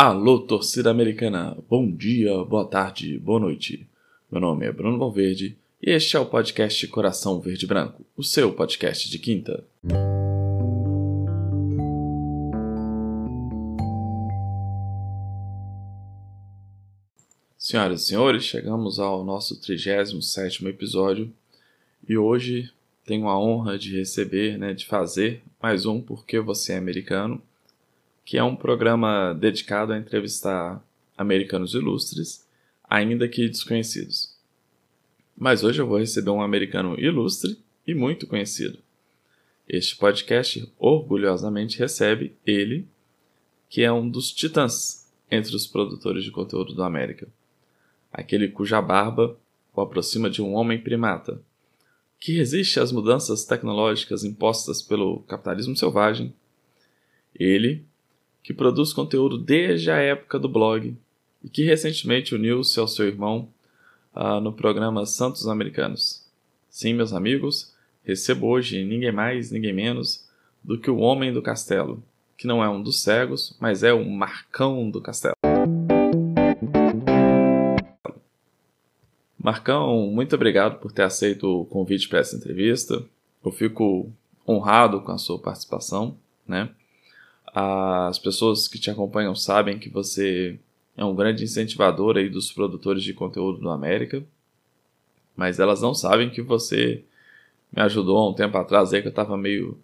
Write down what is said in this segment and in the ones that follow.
Alô, torcida americana! Bom dia, boa tarde, boa noite. Meu nome é Bruno Valverde e este é o podcast Coração Verde Branco, o seu podcast de quinta. Senhoras e senhores, chegamos ao nosso 37 episódio e hoje tenho a honra de receber, né, de fazer mais um Porque Você é Americano, que é um programa dedicado a entrevistar americanos ilustres, ainda que desconhecidos. Mas hoje eu vou receber um americano ilustre e muito conhecido. Este podcast orgulhosamente recebe ele, que é um dos titãs entre os produtores de conteúdo do América aquele cuja barba o aproxima de um homem primata, que resiste às mudanças tecnológicas impostas pelo capitalismo selvagem. Ele, que produz conteúdo desde a época do blog e que recentemente uniu-se ao seu irmão uh, no programa Santos Americanos. Sim, meus amigos, recebo hoje ninguém mais, ninguém menos do que o Homem do Castelo, que não é um dos cegos, mas é o Marcão do Castelo. Marcão, muito obrigado por ter aceito o convite para essa entrevista. Eu fico honrado com a sua participação, né? As pessoas que te acompanham sabem que você é um grande incentivador aí dos produtores de conteúdo do América, mas elas não sabem que você me ajudou há um tempo atrás aí que eu estava meio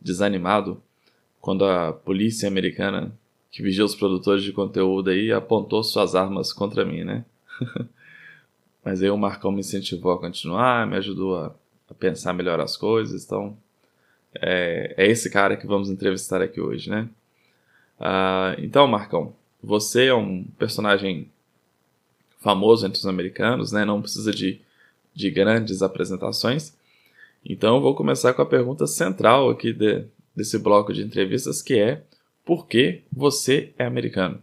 desanimado quando a polícia americana que vigia os produtores de conteúdo aí apontou suas armas contra mim, né? Mas aí o Marcão me incentivou a continuar, me ajudou a, a pensar melhor as coisas. Então, é, é, esse cara que vamos entrevistar aqui hoje, né? Uh, então, Marcão, você é um personagem famoso entre os americanos, né? Não precisa de, de grandes apresentações. Então, vou começar com a pergunta central aqui de, desse bloco de entrevistas, que é por que você é americano?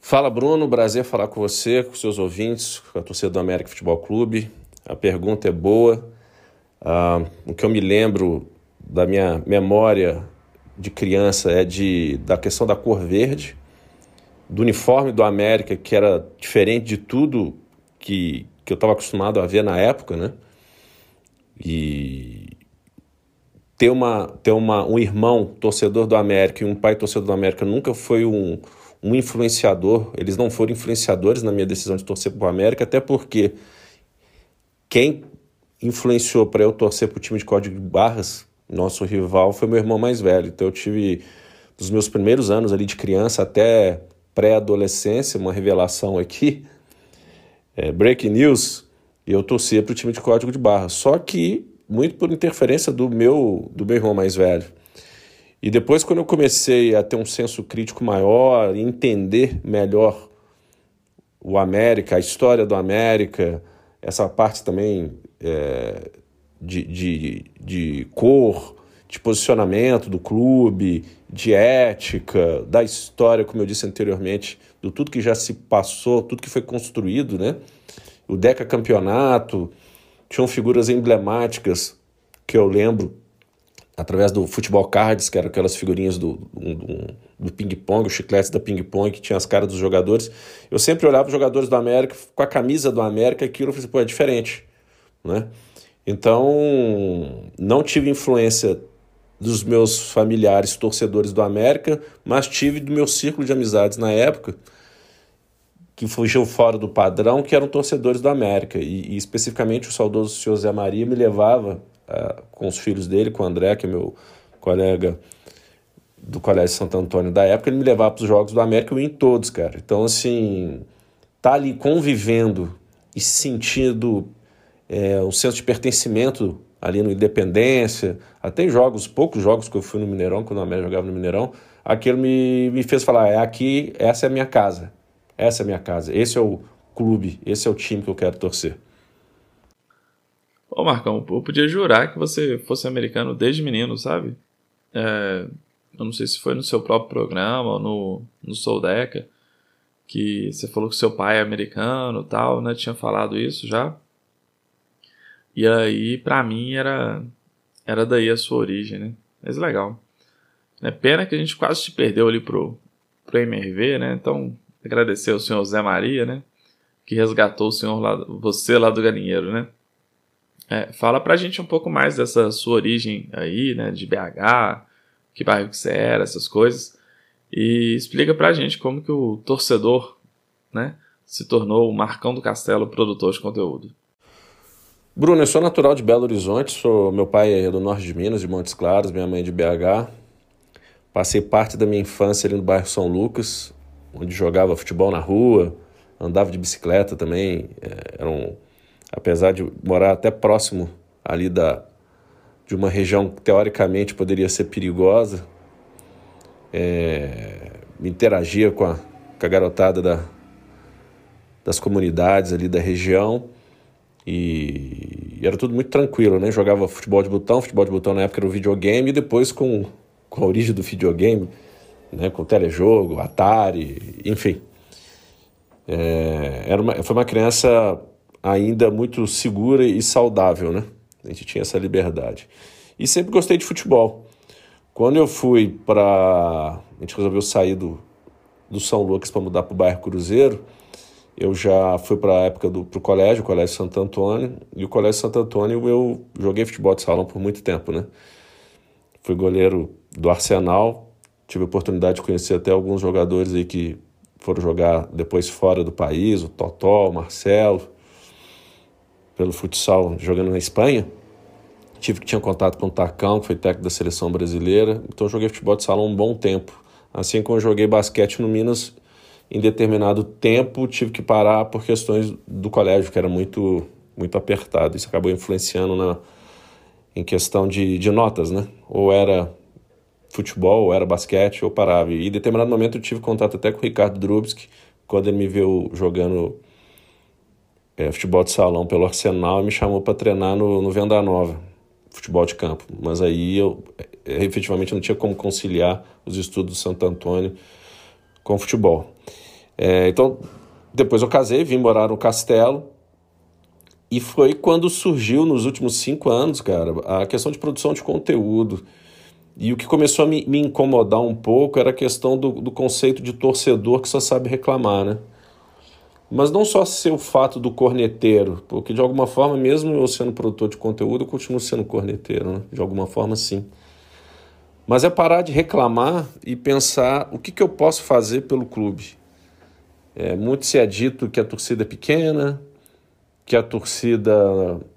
Fala Bruno, prazer falar com você, com seus ouvintes, com a torcida do América Futebol Clube. A pergunta é boa. Ah, o que eu me lembro da minha memória de criança é de, da questão da cor verde, do uniforme do América, que era diferente de tudo que, que eu estava acostumado a ver na época, né? E ter, uma, ter uma, um irmão torcedor do América e um pai torcedor do América nunca foi um, um influenciador. Eles não foram influenciadores na minha decisão de torcer para o América, até porque quem influenciou para eu torcer para o time de Código de Barras, nosso rival, foi meu irmão mais velho. Então eu tive, dos meus primeiros anos ali de criança até pré-adolescência, uma revelação aqui, é, breaking news, eu torcia para o time de Código de Barras. Só que muito por interferência do meu, do meu irmão mais velho. E depois, quando eu comecei a ter um senso crítico maior, entender melhor o América, a história do América, essa parte também é, de, de, de cor, de posicionamento do clube, de ética, da história, como eu disse anteriormente, do tudo que já se passou, tudo que foi construído, né? O Deca Campeonato, tinham figuras emblemáticas que eu lembro através do futebol cards, que eram aquelas figurinhas do, do, do ping-pong, os chicletes da ping-pong, que tinha as caras dos jogadores. Eu sempre olhava os jogadores do América com a camisa do América, aquilo eu falei, assim, pô, é diferente, né? Então, não tive influência dos meus familiares torcedores do América, mas tive do meu círculo de amizades na época, que fugiu fora do padrão, que eram torcedores do América. E, e especificamente o saudoso senhor Zé Maria me levava uh, com os filhos dele, com o André, que é meu colega do Colégio Santo Antônio da época, ele me levava para os Jogos do América e eu ia em todos, cara. Então, assim, tá ali convivendo e sentindo é, um senso de pertencimento ali no Independência, até em jogos, poucos jogos que eu fui no Mineirão, quando o América jogava no Mineirão, aquilo me, me fez falar, é aqui, essa é a minha casa, essa é a minha casa, esse é o clube, esse é o time que eu quero torcer. Ô Marcão, eu podia jurar que você fosse americano desde menino, sabe? É, eu não sei se foi no seu próprio programa ou no, no Soldeca, que você falou que seu pai é americano tal, né? Tinha falado isso já. E aí, pra mim, era, era daí a sua origem, né? Mas legal. É pena que a gente quase te perdeu ali pro, pro MRV, né? Então, agradecer ao senhor Zé Maria, né? Que resgatou o senhor lá, você lá do galinheiro, né? É, fala pra gente um pouco mais dessa sua origem aí, né? De BH, que bairro que você era, essas coisas. E explica pra gente como que o torcedor, né? Se tornou o Marcão do Castelo produtor de conteúdo. Bruno, eu sou natural de Belo Horizonte, sou meu pai é do norte de Minas, de Montes Claros, minha mãe é de BH. Passei parte da minha infância ali no bairro São Lucas, onde jogava futebol na rua, andava de bicicleta também. É, era um, apesar de morar até próximo ali da, de uma região que teoricamente poderia ser perigosa, é, interagia com a, com a garotada da, das comunidades ali da região e, era tudo muito tranquilo, né? Jogava futebol de botão, futebol de botão na época era o videogame e depois com, com a origem do videogame, né? Com telejogo, Atari, enfim. É, era uma, foi uma criança ainda muito segura e saudável, né? A gente tinha essa liberdade. E sempre gostei de futebol. Quando eu fui para. A gente resolveu sair do, do São Lucas para mudar para o bairro Cruzeiro. Eu já fui para a época do pro colégio, o Colégio Santo Antônio. E o Colégio Santo Antônio eu joguei futebol de salão por muito tempo, né? Fui goleiro do Arsenal. Tive a oportunidade de conhecer até alguns jogadores aí que foram jogar depois fora do país, o Totó, o Marcelo, pelo futsal jogando na Espanha. Tive que tinha contato com o Tacão, que foi técnico da seleção brasileira. Então joguei futebol de salão um bom tempo. Assim como joguei basquete no Minas, em determinado tempo tive que parar por questões do colégio, que era muito muito apertado. Isso acabou influenciando na em questão de, de notas, né? Ou era futebol, ou era basquete, ou parava. E em determinado momento eu tive contato até com o Ricardo Drubski, quando ele me viu jogando é, futebol de salão pelo Arsenal e me chamou para treinar no, no Venda Nova futebol de campo. Mas aí eu é, efetivamente não tinha como conciliar os estudos do Santo Antônio com futebol. É, então, depois eu casei, vim morar no Castelo. E foi quando surgiu nos últimos cinco anos, cara, a questão de produção de conteúdo. E o que começou a me, me incomodar um pouco era a questão do, do conceito de torcedor que só sabe reclamar, né? Mas não só ser o fato do corneteiro, porque de alguma forma, mesmo eu sendo produtor de conteúdo, eu continuo sendo corneteiro, né? de alguma forma sim. Mas é parar de reclamar e pensar o que, que eu posso fazer pelo clube. É, muito se é dito que a torcida é pequena, que a torcida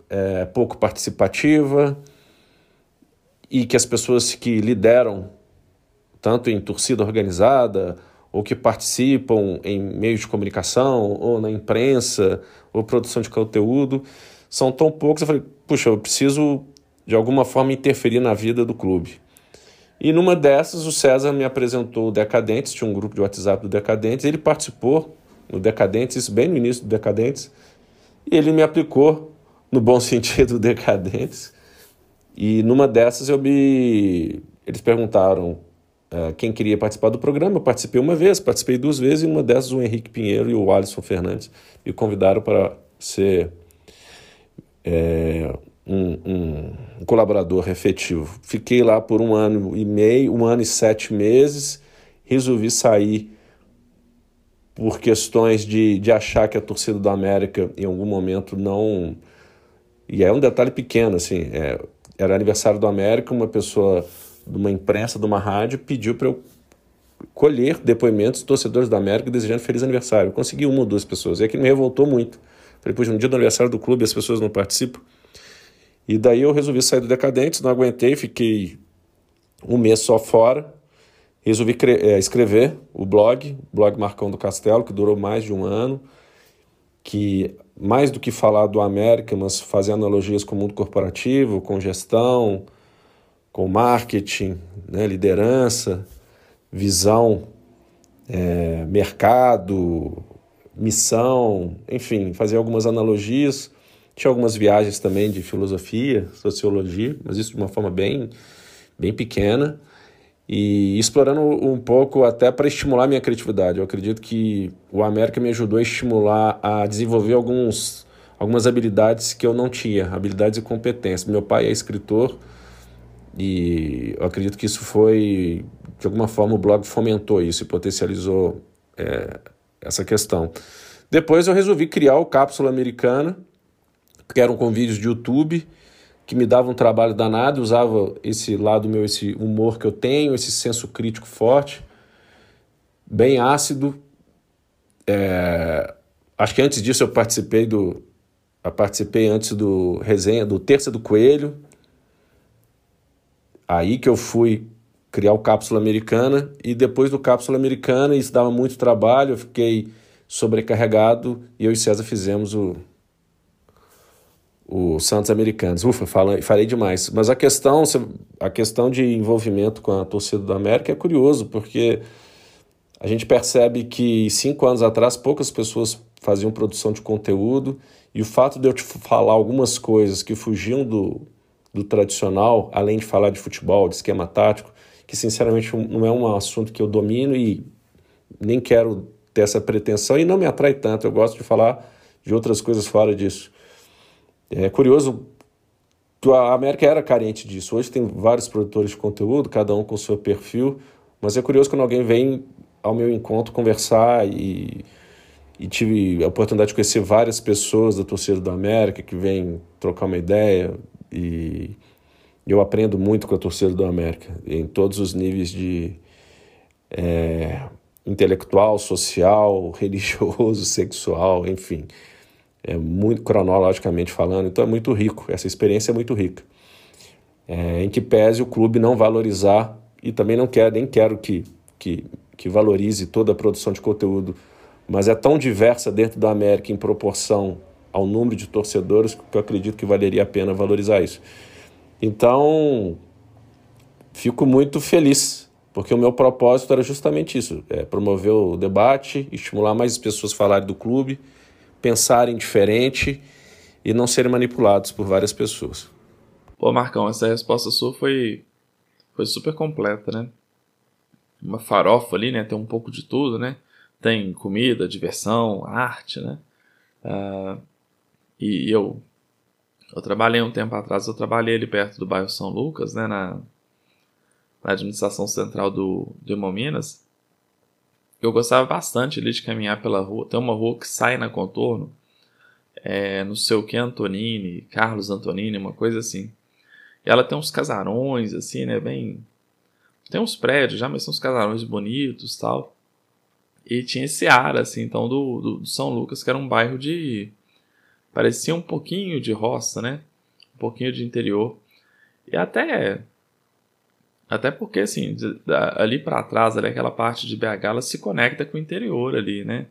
é pouco participativa e que as pessoas que lideram, tanto em torcida organizada, ou que participam em meios de comunicação, ou na imprensa, ou produção de conteúdo, são tão poucos. Eu falei, puxa, eu preciso de alguma forma interferir na vida do clube. E numa dessas, o César me apresentou o Decadentes, tinha um grupo de WhatsApp do Decadentes, ele participou no Decadentes, isso bem no início do Decadentes, e ele me aplicou, no bom sentido, o Decadentes. E numa dessas eu me. Eles perguntaram uh, quem queria participar do programa. Eu participei uma vez, participei duas vezes, e uma dessas o Henrique Pinheiro e o Alisson Fernandes me convidaram para ser é, um, um, colaborador efetivo. Fiquei lá por um ano e meio, um ano e sete meses, resolvi sair por questões de, de achar que a torcida do América em algum momento não. E é um detalhe pequeno, assim, é, era aniversário do América, uma pessoa de uma imprensa, de uma rádio, pediu para eu colher depoimentos de torcedores da América desejando feliz aniversário. Eu consegui uma ou duas pessoas. E aquilo me revoltou muito. Falei, puxa, no dia do aniversário do clube as pessoas não participam. E daí eu resolvi sair do Decadentes, não aguentei, fiquei um mês só fora. Resolvi é, escrever o blog, blog Marcão do Castelo, que durou mais de um ano, que mais do que falar do América, mas fazer analogias com o mundo corporativo, com gestão, com marketing, né, liderança, visão, é, mercado, missão, enfim, fazer algumas analogias. Tinha algumas viagens também de filosofia, sociologia, mas isso de uma forma bem, bem pequena e explorando um pouco até para estimular minha criatividade. Eu acredito que o América me ajudou a estimular a desenvolver alguns, algumas habilidades que eu não tinha, habilidades e competências. Meu pai é escritor, E eu acredito que isso foi, de alguma forma, o blog fomentou isso e potencializou é, essa questão. Depois eu resolvi criar o Cápsula Americana, que eram com vídeos de YouTube, que me dava um trabalho danado, usava esse lado meu, esse humor que eu tenho, esse senso crítico forte, bem ácido. É, acho que antes disso eu participei do. Eu participei antes do resenha do Terça do Coelho. Aí que eu fui criar o Cápsula Americana e depois do Cápsula Americana isso dava muito trabalho, eu fiquei sobrecarregado e eu e César fizemos o o Santos Americanos. Ufa, falei, falei demais. Mas a questão, a questão de envolvimento com a torcida do América é curioso, porque a gente percebe que cinco anos atrás poucas pessoas faziam produção de conteúdo e o fato de eu te falar algumas coisas que fugiam do, do tradicional, além de falar de futebol, de esquema tático, que sinceramente não é um assunto que eu domino e nem quero ter essa pretensão e não me atrai tanto. Eu gosto de falar de outras coisas fora disso. É curioso a América era carente disso. Hoje tem vários produtores de conteúdo, cada um com seu perfil, mas é curioso quando alguém vem ao meu encontro conversar e, e tive a oportunidade de conhecer várias pessoas da torcida da América que vêm trocar uma ideia e eu aprendo muito com a torcida do América em todos os níveis de é, intelectual, social, religioso, sexual, enfim é muito cronologicamente falando, então é muito rico, essa experiência é muito rica. É, em que pese o clube não valorizar, e também não quero, nem quero que, que, que valorize toda a produção de conteúdo, mas é tão diversa dentro da América em proporção ao número de torcedores que eu acredito que valeria a pena valorizar isso. Então, fico muito feliz, porque o meu propósito era justamente isso: é promover o debate, estimular mais pessoas a falarem do clube pensarem diferente e não serem manipulados por várias pessoas. Pô, Marcão, essa resposta sua foi, foi super completa, né? Uma farofa ali, né? Tem um pouco de tudo, né? Tem comida, diversão, arte, né? Uh, e eu, eu trabalhei um tempo atrás, eu trabalhei ali perto do bairro São Lucas, né? Na, na administração central do, do Hemominas eu gostava bastante ali de caminhar pela rua. Tem uma rua que sai na contorno, é, não sei o que, Antonini, Carlos Antonini, uma coisa assim. E ela tem uns casarões, assim, né, bem... Tem uns prédios já, mas são uns casarões bonitos tal. E tinha esse ar, assim, então, do, do, do São Lucas, que era um bairro de... Parecia um pouquinho de roça, né? Um pouquinho de interior. E até até porque, assim, ali para trás, ali, aquela parte de BH, ela se conecta com o interior ali, né?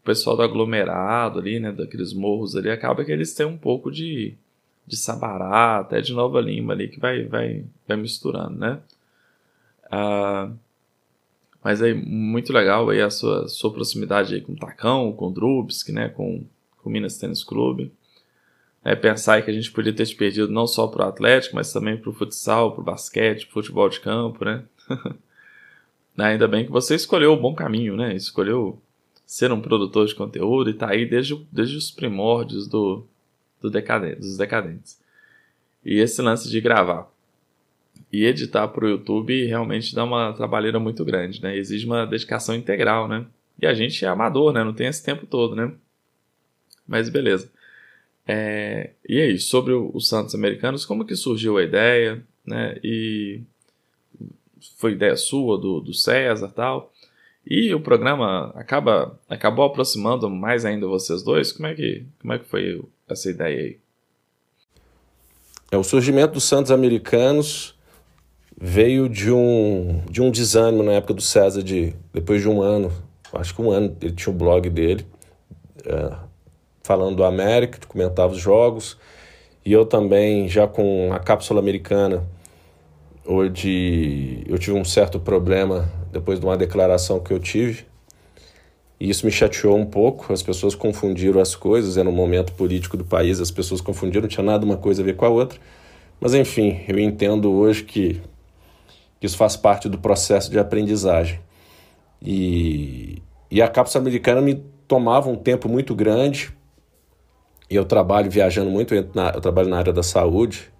O pessoal do aglomerado ali, né? Daqueles morros ali, acaba que eles têm um pouco de, de Sabará, até de Nova Lima ali, que vai, vai, vai misturando, né? Ah, mas aí, muito legal aí a sua, sua proximidade aí com o Tacão, com o Drubsk, né? Com, com o Minas Tênis Clube é, pensar que a gente podia ter te perdido não só para o Atlético, mas também para o futsal, para o basquete, pro futebol de campo, né? Ainda bem que você escolheu o bom caminho, né? Escolheu ser um produtor de conteúdo e tá aí desde, desde os primórdios do, do decadente, dos decadentes. E esse lance de gravar e editar para o YouTube realmente dá uma trabalheira muito grande, né? Exige uma dedicação integral, né? E a gente é amador, né? Não tem esse tempo todo, né? Mas beleza. É, e aí, sobre o, os Santos Americanos, como que surgiu a ideia, né? E foi ideia sua, do, do César tal. E o programa acaba acabou aproximando mais ainda vocês dois. Como é que, como é que foi essa ideia aí? É, o surgimento dos Santos Americanos veio de um, de um desânimo na época do César, de, depois de um ano, acho que um ano, ele tinha o um blog dele, é, falando do América, comentava os jogos. E eu também, já com a cápsula americana, onde eu tive um certo problema depois de uma declaração que eu tive. E isso me chateou um pouco, as pessoas confundiram as coisas, era um momento político do país, as pessoas confundiram, não tinha nada uma coisa a ver com a outra. Mas enfim, eu entendo hoje que, que isso faz parte do processo de aprendizagem. E, e a cápsula americana me tomava um tempo muito grande, eu trabalho viajando muito, eu, na, eu trabalho na área da saúde,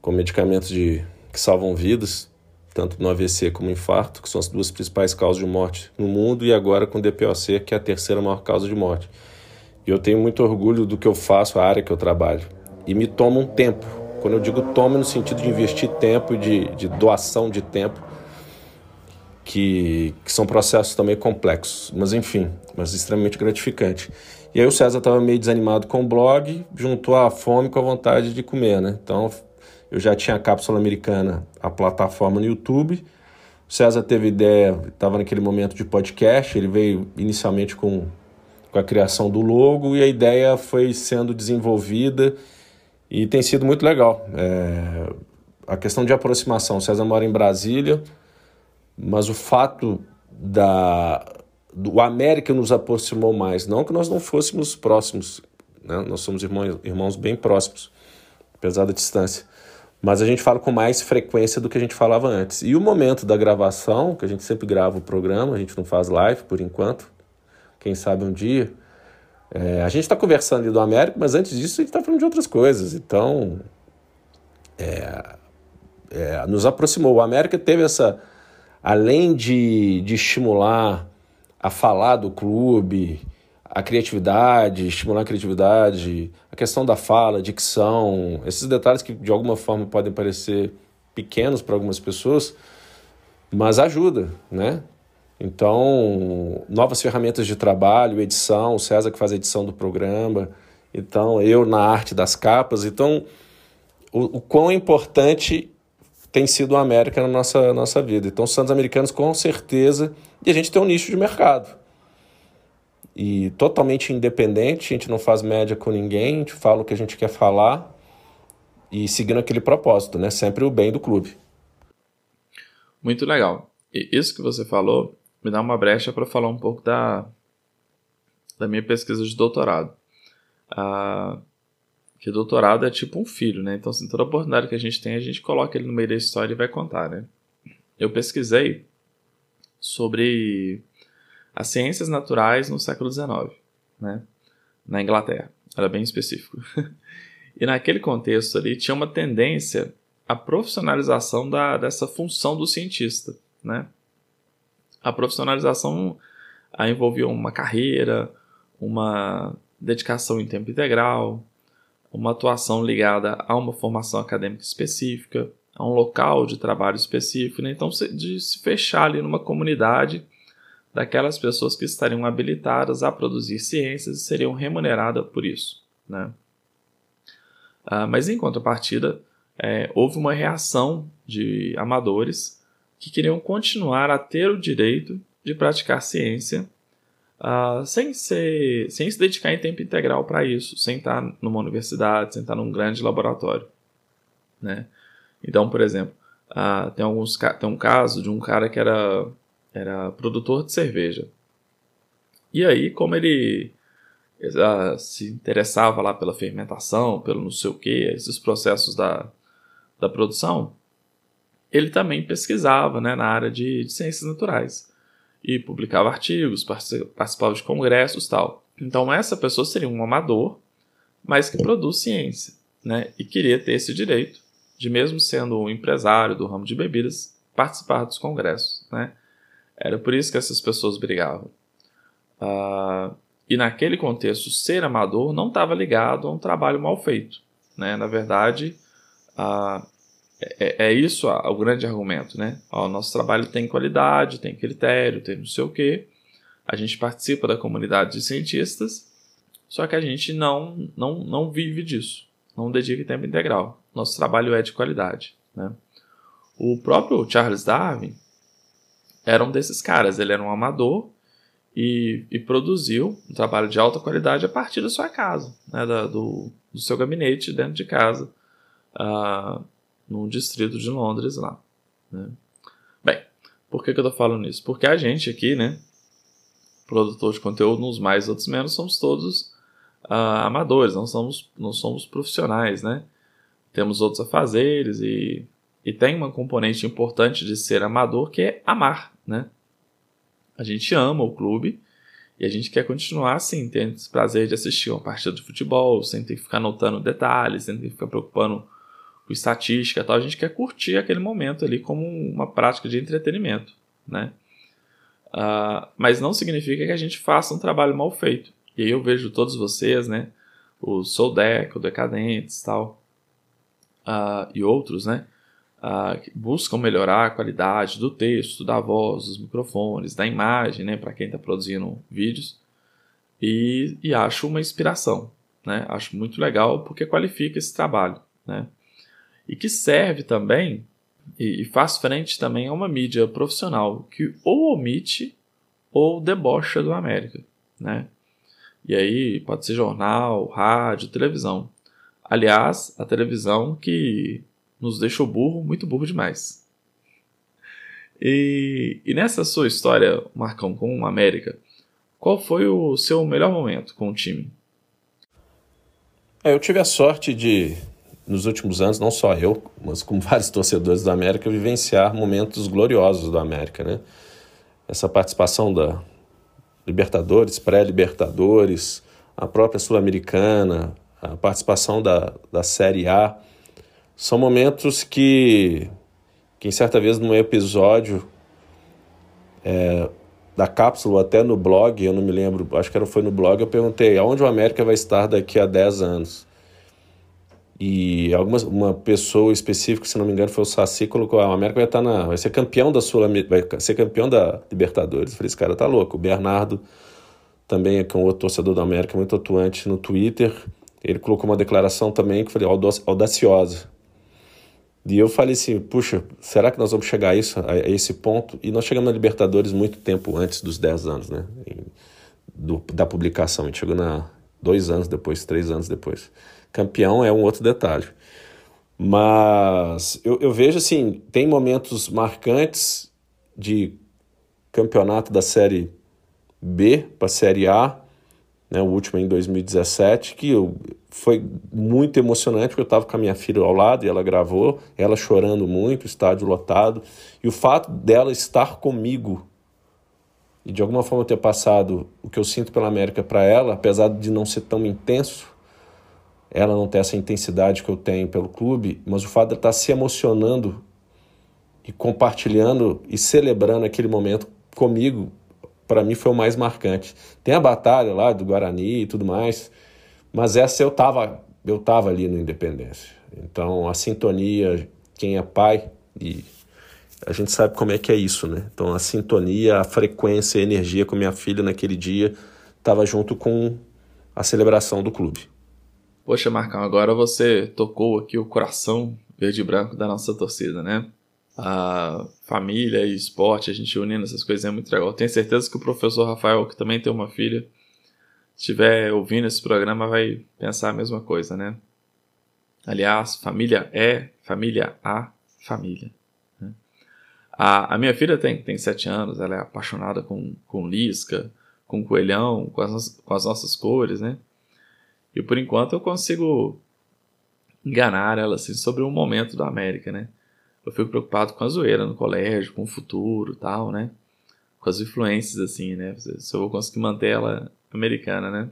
com medicamentos de que salvam vidas, tanto no AVC como no infarto, que são as duas principais causas de morte no mundo, e agora com DPOC, que é a terceira maior causa de morte. E eu tenho muito orgulho do que eu faço, a área que eu trabalho. E me toma um tempo. Quando eu digo toma, no sentido de investir tempo e de, de doação de tempo, que, que, são processos também complexos, mas enfim, mas extremamente gratificante. E aí o César estava meio desanimado com o blog, juntou a fome com a vontade de comer, né? Então eu já tinha a cápsula americana, a plataforma no YouTube. O César teve ideia, estava naquele momento de podcast, ele veio inicialmente com com a criação do logo e a ideia foi sendo desenvolvida e tem sido muito legal. É, a questão de aproximação, o César mora em Brasília, mas o fato da do América nos aproximou mais, não que nós não fôssemos próximos, né? nós somos irmãos, irmãos bem próximos, apesar da distância, mas a gente fala com mais frequência do que a gente falava antes. E o momento da gravação, que a gente sempre grava o programa, a gente não faz live por enquanto, quem sabe um dia. É, a gente está conversando ali do América, mas antes disso a gente está falando de outras coisas. Então, é, é, nos aproximou. O América teve essa. Além de, de estimular a falar do clube, a criatividade, estimular a criatividade, a questão da fala, dicção, esses detalhes que de alguma forma podem parecer pequenos para algumas pessoas, mas ajuda, né? Então, novas ferramentas de trabalho, edição, o César que faz a edição do programa, então eu na arte das capas. Então, o, o quão importante tem sido a América na nossa, nossa vida. Então, os Santos Americanos, com certeza, e a gente tem um nicho de mercado. E totalmente independente, a gente não faz média com ninguém, a gente fala o que a gente quer falar e seguindo aquele propósito, né? Sempre o bem do clube. Muito legal. E isso que você falou me dá uma brecha para falar um pouco da, da minha pesquisa de doutorado. Ah, que doutorado é tipo um filho, né? Então, assim, toda oportunidade que a gente tem, a gente coloca ele no meio da história e vai contar, né? Eu pesquisei sobre as ciências naturais no século XIX, né? Na Inglaterra. Era bem específico. e naquele contexto ali tinha uma tendência à profissionalização da, dessa função do cientista, né? a profissionalização envolvia uma carreira, uma dedicação em tempo integral, uma atuação ligada a uma formação acadêmica específica, a um local de trabalho específico, né? então de se fechar ali numa comunidade daquelas pessoas que estariam habilitadas a produzir ciências e seriam remuneradas por isso, né? Ah, mas em contrapartida, é, houve uma reação de amadores que queriam continuar a ter o direito de praticar ciência uh, sem, ser, sem se dedicar em tempo integral para isso, sem estar numa universidade, sem estar num grande laboratório. Né? Então, por exemplo, uh, tem, alguns, tem um caso de um cara que era, era produtor de cerveja. E aí, como ele uh, se interessava lá pela fermentação, pelo não sei o que, esses processos da, da produção, ele também pesquisava né, na área de, de ciências naturais e publicava artigos, participava de congressos tal. Então essa pessoa seria um amador, mas que produz ciência, né? E queria ter esse direito de mesmo sendo um empresário do ramo de bebidas participar dos congressos, né? Era por isso que essas pessoas brigavam. Uh, e naquele contexto, ser amador não estava ligado a um trabalho mal feito, né? Na verdade, uh, é, é isso o grande argumento, né? Ó, nosso trabalho tem qualidade, tem critério, tem não sei o quê. A gente participa da comunidade de cientistas, só que a gente não, não, não vive disso, não dedica tempo integral. Nosso trabalho é de qualidade, né? O próprio Charles Darwin era um desses caras, ele era um amador e, e produziu um trabalho de alta qualidade a partir da sua casa, né? Da, do, do seu gabinete dentro de casa. Uh, no distrito de Londres lá. Né? Bem, por que, que eu tô falando isso? Porque a gente aqui, né, produtor de conteúdo, uns mais, outros menos, somos todos uh, amadores, não somos, não somos profissionais, né? Temos outros afazeres e, e tem uma componente importante de ser amador que é amar, né? A gente ama o clube e a gente quer continuar assim, tendo esse prazer de assistir uma partida de futebol, sem ter que ficar anotando detalhes, sem ter que ficar preocupando com estatística tal, a gente quer curtir aquele momento ali como uma prática de entretenimento, né? Uh, mas não significa que a gente faça um trabalho mal feito. E aí eu vejo todos vocês, né? O Soldec, o Decadentes tal, uh, e outros, né? Uh, buscam melhorar a qualidade do texto, da voz, dos microfones, da imagem, né? Para quem está produzindo vídeos. E, e acho uma inspiração, né? Acho muito legal porque qualifica esse trabalho, né? E que serve também e, faz frente também a uma mídia profissional que ou omite ou debocha do América, né? E aí pode ser jornal, rádio, televisão. Aliás, a televisão que nos deixou burro, muito burro demais. E, e nessa sua história, Marcão, com o América, qual foi o seu melhor momento com o time? É, eu tive a sorte de, nos últimos anos, não só eu, mas como vários torcedores do América, vivenciar momentos gloriosos do América, né? Essa participação da Libertadores, pré-Libertadores, a própria Sul-Americana, a participação da, da Série A, são momentos que, que em certa vez num episódio é, da cápsula, até no blog, eu não me lembro, acho que era, foi no blog, eu perguntei aonde o América vai estar daqui a 10 anos. E alguma, uma pessoa específica, se não me engano, foi o Saci, colocou: ah, o América vai estar na. vai ser campeão da Sul vai ser campeão da Libertadores. Eu falei, esse cara tá louco. O Bernardo também, que é um outro torcedor da América, muito atuante no Twitter, ele colocou uma declaração também que eu falei, audaciosa. E eu falei assim, puxa, será que nós vamos chegar a isso, a, esse ponto? E nós chegamos na Libertadores muito tempo antes dos 10 anos, né? Do, da publicação. A gente chegou na dois anos depois, três anos depois. Campeão é um outro detalhe. Mas eu, eu vejo assim, tem momentos marcantes de campeonato da Série B para a Série A, né, o último em 2017, que eu, foi muito emocionante, porque eu estava com a minha filha ao lado e ela gravou, ela chorando muito, estádio lotado, e o fato dela estar comigo e de alguma forma ter passado o que eu sinto pela América para ela, apesar de não ser tão intenso, ela não ter essa intensidade que eu tenho pelo clube, mas o fato de estar se emocionando e compartilhando e celebrando aquele momento comigo, para mim foi o mais marcante. Tem a batalha lá do Guarani e tudo mais, mas essa eu tava, eu tava ali no Independência. Então a sintonia, quem é pai e a gente sabe como é que é isso, né? Então a sintonia, a frequência, a energia com minha filha naquele dia estava junto com a celebração do clube. Poxa, Marcão, agora você tocou aqui o coração verde e branco da nossa torcida, né? A família e esporte, a gente unindo essas coisas é muito legal. Tenho certeza que o professor Rafael, que também tem uma filha, estiver ouvindo esse programa, vai pensar a mesma coisa, né? Aliás, família é, família a, família. Né? A, a minha filha tem, tem sete anos, ela é apaixonada com, com lisca, com coelhão, com as, com as nossas cores, né? E por enquanto eu consigo enganar ela assim, sobre o momento da América, né? Eu fico preocupado com a zoeira no colégio, com o futuro tal, né? Com as influências, assim, né? Se eu vou conseguir manter ela americana, né?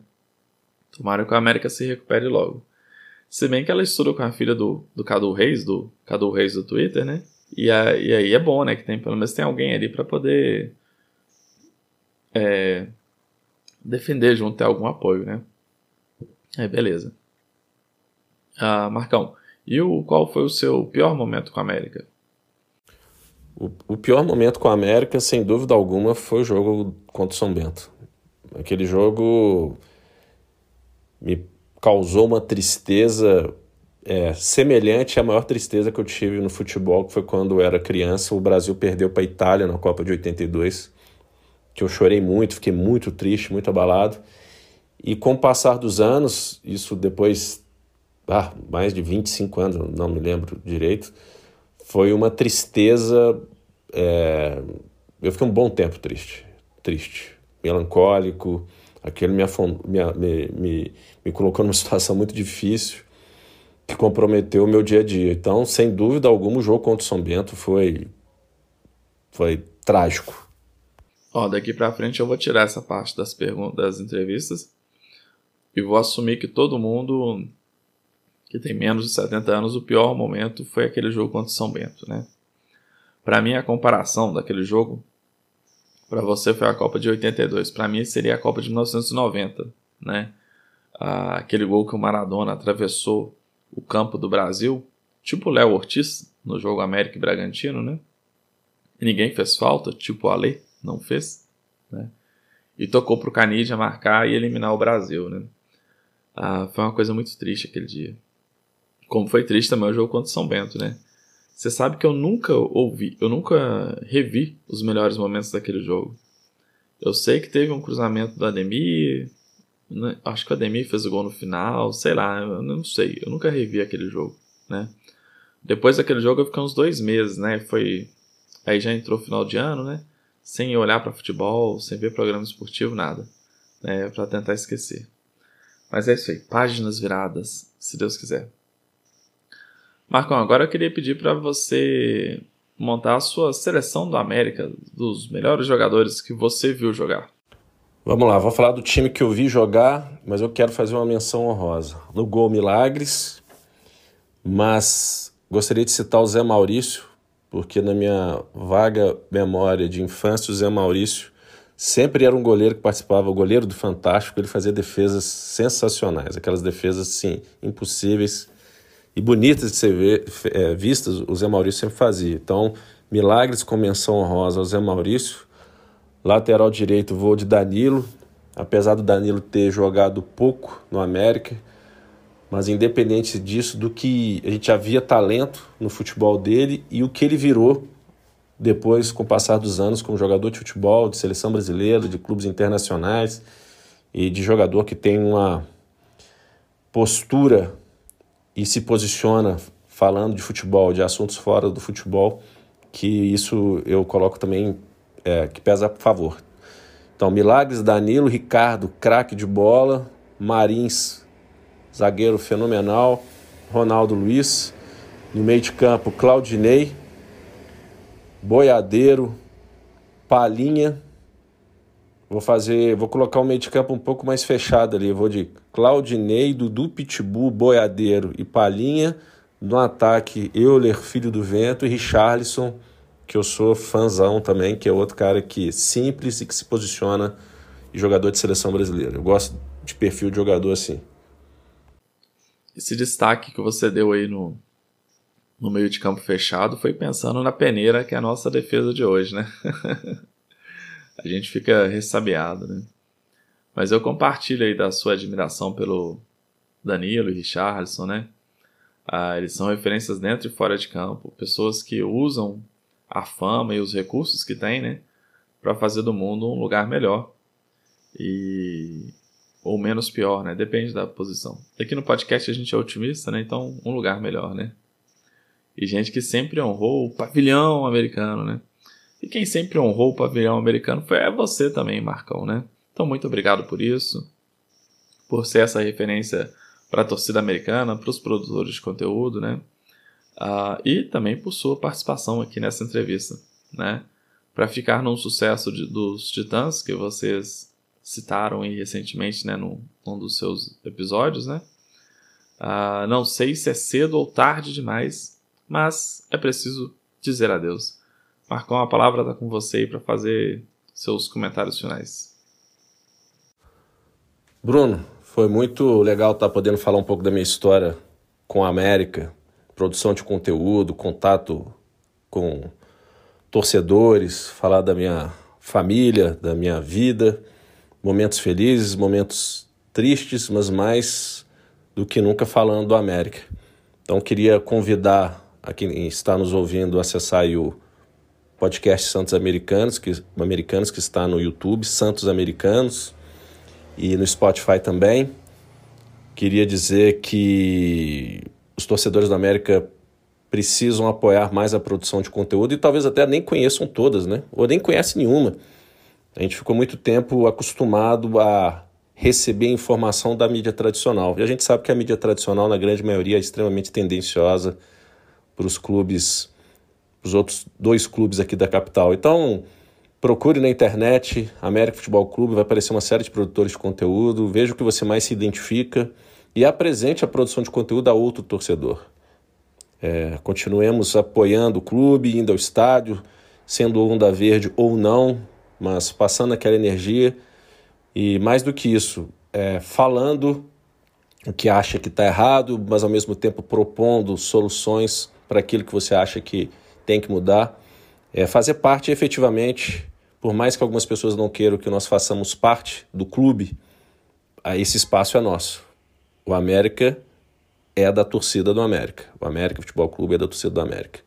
Tomara que a América se recupere logo. Se bem que ela estuda com a filha do, do Cadu Reis, do Cadu Reis do Twitter, né? E, a, e aí é bom, né? Que tem, pelo menos tem alguém ali para poder é, defender junto, ter algum apoio, né? É, beleza. Ah, Marcão, e o, qual foi o seu pior momento com a América? O, o pior momento com a América, sem dúvida alguma, foi o jogo contra o São Bento. Aquele jogo me causou uma tristeza é, semelhante à maior tristeza que eu tive no futebol, que foi quando eu era criança. O Brasil perdeu para a Itália na Copa de 82, que eu chorei muito, fiquei muito triste, muito abalado. E com o passar dos anos, isso depois, ah, mais de 25 anos, não me lembro direito, foi uma tristeza. É, eu fiquei um bom tempo triste, triste melancólico, aquele me, me, me, me colocou numa situação muito difícil que comprometeu o meu dia a dia. Então, sem dúvida alguma, o jogo contra o São Bento foi, foi trágico. Ó, daqui para frente eu vou tirar essa parte das perguntas, das entrevistas e vou assumir que todo mundo que tem menos de 70 anos, o pior momento foi aquele jogo contra o São Bento, né? Para mim, a comparação daquele jogo, para você foi a Copa de 82, para mim seria a Copa de 1990, né? Ah, aquele gol que o Maradona atravessou o campo do Brasil, tipo o Léo Ortiz no jogo América e Bragantino, né? E ninguém fez falta, tipo o Ale não fez, né? E tocou pro Canidia marcar e eliminar o Brasil, né? Ah, foi uma coisa muito triste aquele dia. Como foi triste também o jogo contra o São Bento, né? Você sabe que eu nunca ouvi, eu nunca revi os melhores momentos daquele jogo. Eu sei que teve um cruzamento do Ademir, né? acho que o Ademir fez o gol no final, sei lá, eu não sei, eu nunca revi aquele jogo, né? Depois daquele jogo eu fiquei uns dois meses, né? Foi, aí já entrou final de ano, né? Sem olhar para futebol, sem ver programa esportivo, nada, né? Para tentar esquecer. Mas é isso aí, páginas viradas, se Deus quiser. Marcão, agora eu queria pedir para você montar a sua seleção do América, dos melhores jogadores que você viu jogar. Vamos lá, vou falar do time que eu vi jogar, mas eu quero fazer uma menção honrosa. No gol Milagres, mas gostaria de citar o Zé Maurício, porque na minha vaga memória de infância, o Zé Maurício sempre era um goleiro que participava, o goleiro do Fantástico, ele fazia defesas sensacionais, aquelas defesas, sim, impossíveis e bonitas de ser ver, é, vistas, o Zé Maurício sempre fazia. Então, milagres com menção honrosa ao Zé Maurício. Lateral direito, vou de Danilo, apesar do Danilo ter jogado pouco no América, mas independente disso, do que a gente havia talento no futebol dele e o que ele virou depois, com o passar dos anos, como jogador de futebol, de seleção brasileira, de clubes internacionais e de jogador que tem uma postura e se posiciona falando de futebol, de assuntos fora do futebol, que isso eu coloco também é, que pesa a favor. Então, Milagres, Danilo, Ricardo, craque de bola, Marins, zagueiro fenomenal, Ronaldo Luiz, no meio de campo, Claudinei, Boiadeiro, Palinha, Vou fazer, vou colocar o meio de campo um pouco mais fechado ali. vou de Claudinei, Dudu Pitbull, Boiadeiro e Palinha. No ataque, Euler, Filho do Vento e Richarlison, que eu sou fãzão também, que é outro cara que simples e que se posiciona e jogador de seleção brasileira. Eu gosto de perfil de jogador assim. Esse destaque que você deu aí no, no meio de campo fechado foi pensando na peneira que é a nossa defesa de hoje, né? a gente fica ressabiado, né? Mas eu compartilho aí da sua admiração pelo Danilo e Richardson, né? Ah, eles são referências dentro e fora de campo, pessoas que usam a fama e os recursos que têm, né, para fazer do mundo um lugar melhor e ou menos pior, né? Depende da posição. Aqui no podcast a gente é otimista, né? Então um lugar melhor, né? E gente que sempre honrou o pavilhão americano, né? E quem sempre honrou o pavilhão americano foi é você também, Marcão, né? Então, muito obrigado por isso, por ser essa referência para a torcida americana, para os produtores de conteúdo, né? Uh, e também por sua participação aqui nessa entrevista, né? Para ficar num sucesso de, dos Titãs que vocês citaram aí recentemente, né? Num, num dos seus episódios, né? Uh, não sei se é cedo ou tarde demais, mas é preciso dizer adeus. Marcão, a palavra está com você para fazer seus comentários finais. Bruno, foi muito legal estar tá podendo falar um pouco da minha história com a América, produção de conteúdo, contato com torcedores, falar da minha família, da minha vida, momentos felizes, momentos tristes, mas mais do que nunca falando do América. Então queria convidar a quem está nos ouvindo acessar o podcast Santos Americanos, que, Americanos, que está no YouTube, Santos Americanos, e no Spotify também. Queria dizer que os torcedores da América precisam apoiar mais a produção de conteúdo e talvez até nem conheçam todas, né? Ou nem conhecem nenhuma. A gente ficou muito tempo acostumado a receber informação da mídia tradicional. E a gente sabe que a mídia tradicional, na grande maioria, é extremamente tendenciosa para os clubes os outros dois clubes aqui da capital. Então, procure na internet América Futebol Clube, vai aparecer uma série de produtores de conteúdo, veja o que você mais se identifica e apresente a produção de conteúdo a outro torcedor. É, continuemos apoiando o clube, indo ao estádio, sendo onda verde ou não, mas passando aquela energia e mais do que isso, é, falando o que acha que está errado, mas ao mesmo tempo propondo soluções para aquilo que você acha que tem que mudar. É, fazer parte efetivamente, por mais que algumas pessoas não queiram que nós façamos parte do clube, esse espaço é nosso. O América é da torcida do América. O América Futebol Clube é da torcida do América.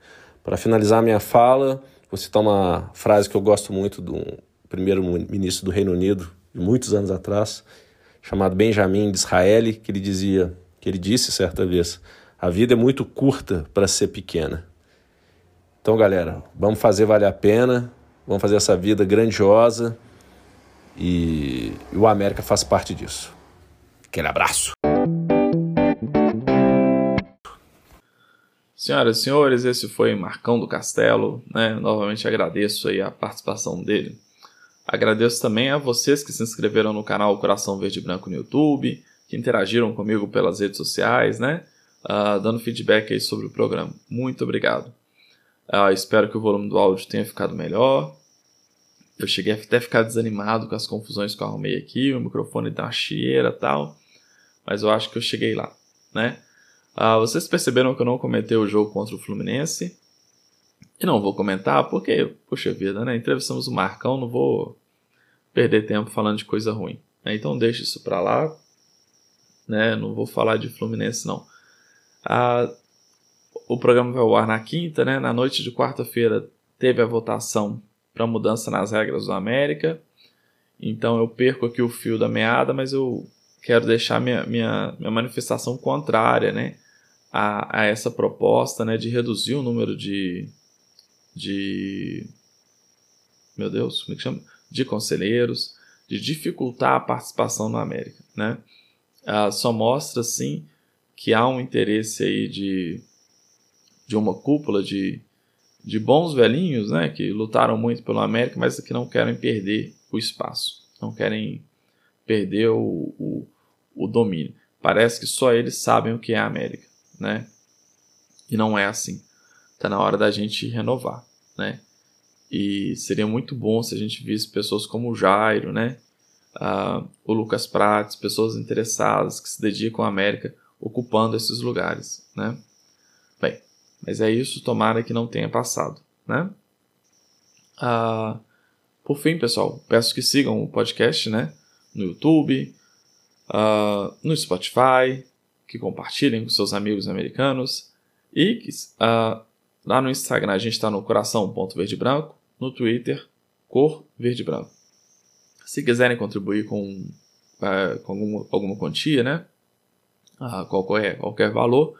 Para finalizar minha fala, vou citar uma frase que eu gosto muito do primeiro-ministro do Reino Unido, de muitos anos atrás, chamado Benjamin Disraeli, que ele dizia, que ele disse certa vez, a vida é muito curta para ser pequena. Então, galera, vamos fazer valer a pena, vamos fazer essa vida grandiosa e, o América faz parte disso. Aquele abraço. Senhoras e senhores, esse foi Marcão do Castelo, né? Novamente agradeço aí a participação dele. Agradeço também a vocês que se inscreveram no canal Coração Verde Branco no YouTube, que interagiram comigo pelas redes sociais, né? Uh, dando feedback aí sobre o programa. Muito obrigado. Uh, espero que o volume do áudio tenha ficado melhor. Eu cheguei até a ficar desanimado com as confusões que eu arrumei aqui, o microfone uma chieira tal, mas eu acho que eu cheguei lá, né? Uh, vocês perceberam que eu não comentei o jogo contra o Fluminense, e não vou comentar porque, poxa vida, né? Entrevistamos o Marcão, não vou perder tempo falando de coisa ruim. Né? Então deixa isso pra lá. Né? Não vou falar de Fluminense, não. O programa vai ao ar na quinta, né? Na noite de quarta-feira teve a votação para mudança nas regras do América. Então eu perco aqui o fio da meada, mas eu quero deixar minha, minha, minha manifestação contrária, né? A, a essa proposta, né? De reduzir o número de, de meu Deus, como é que chama? De conselheiros, de dificultar a participação na América, né? Ah, só mostra, sim, que há um interesse aí de, de uma cúpula de, de bons velhinhos, né? Que lutaram muito pela América, mas que não querem perder o espaço, não querem perder o, o, o domínio. Parece que só eles sabem o que é a América, né? E não é assim. Está na hora da gente renovar né? E seria muito bom se a gente visse pessoas como o Jairo, né? Uh, o Lucas Prates, pessoas interessadas que se dedicam à América ocupando esses lugares, né? Bem, mas é isso, tomara que não tenha passado, né? Uh, por fim, pessoal, peço que sigam o podcast, né? No YouTube, uh, no Spotify, que compartilhem com seus amigos americanos e que uh, Lá no Instagram a gente está no coração.verdebranco, no Twitter, cor verde branco. Se quiserem contribuir com, uh, com alguma, alguma quantia, né? Uh, qualquer, qualquer valor,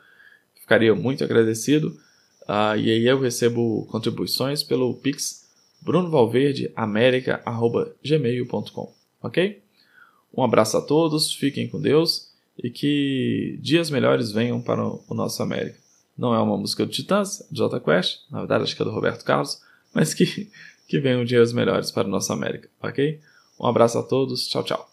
ficaria muito agradecido. Uh, e aí eu recebo contribuições pelo Pix brunovalverdeamerica.gmail.com Ok? Um abraço a todos, fiquem com Deus e que dias melhores venham para o nosso América não é uma música do Titãs, é do Jota Quest, na verdade acho que é do Roberto Carlos, mas que, que venham dias melhores para a nossa América, ok? Um abraço a todos, tchau, tchau.